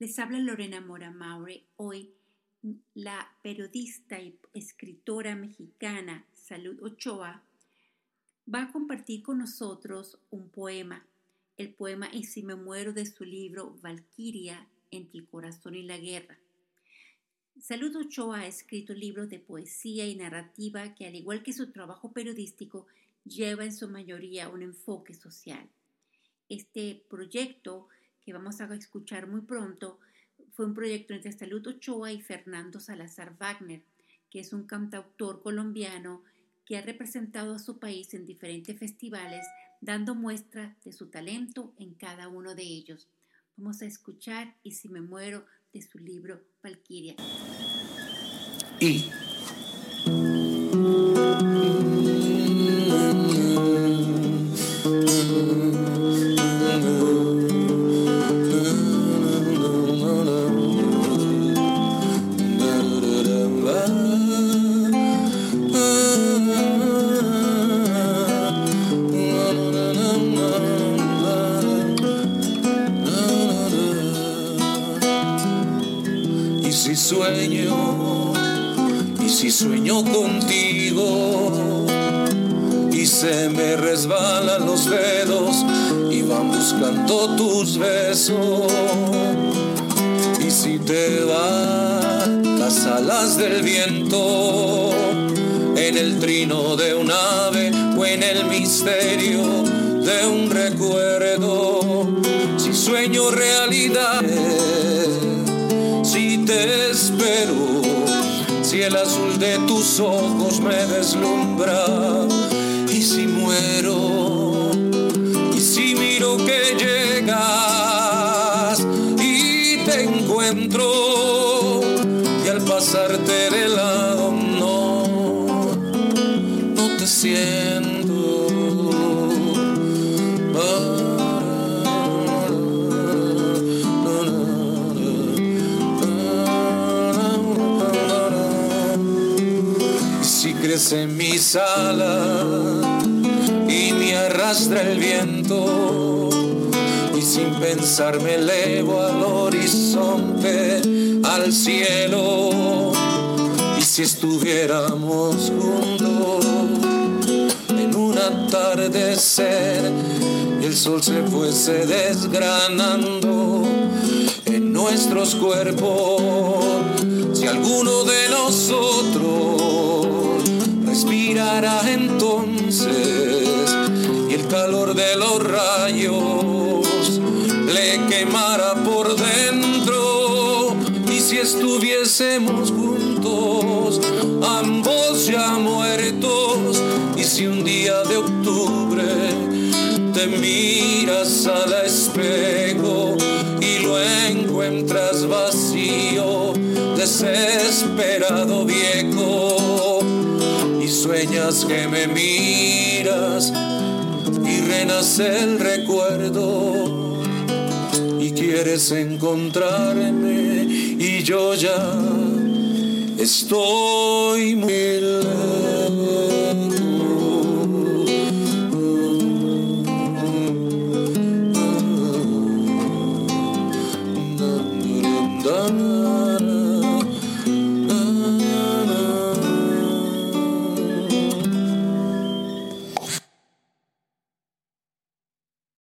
Les habla Lorena Mora Maure. Hoy la periodista y escritora mexicana Salud Ochoa va a compartir con nosotros un poema, el poema Y si me muero de su libro Valquiria entre el corazón y la guerra. Salud Ochoa ha escrito libros de poesía y narrativa que, al igual que su trabajo periodístico, lleva en su mayoría un enfoque social. Este proyecto que vamos a escuchar muy pronto fue un proyecto entre Salud Ochoa y Fernando Salazar Wagner, que es un cantautor colombiano que ha representado a su país en diferentes festivales, dando muestra de su talento en cada uno de ellos. Vamos a escuchar Y si me muero de su libro Valquiria. Sueño, y si sueño contigo, y se me resbalan los dedos y van buscando tus besos, y si te van las alas del viento, en el trino de un ave o en el misterio de un recuerdo, si sueño realidad te espero. Si el azul de tus ojos me deslumbra y si muero y si miro que llegas y te encuentro y al pasarte de lado no, no te siento. En mis alas y me arrastra el viento y sin pensar me elevo al horizonte, al cielo. Y si estuviéramos juntos en un atardecer y el sol se fuese desgranando en nuestros cuerpos. Si alguno de nosotros y el calor de los rayos le quemará por dentro. Y si estuviésemos juntos ambos ya muertos y si un día de octubre te miras al espejo y lo encuentras vacío desesperado viejo sueñas que me miras y renace el recuerdo y quieres encontrarme y yo ya estoy muy lejos.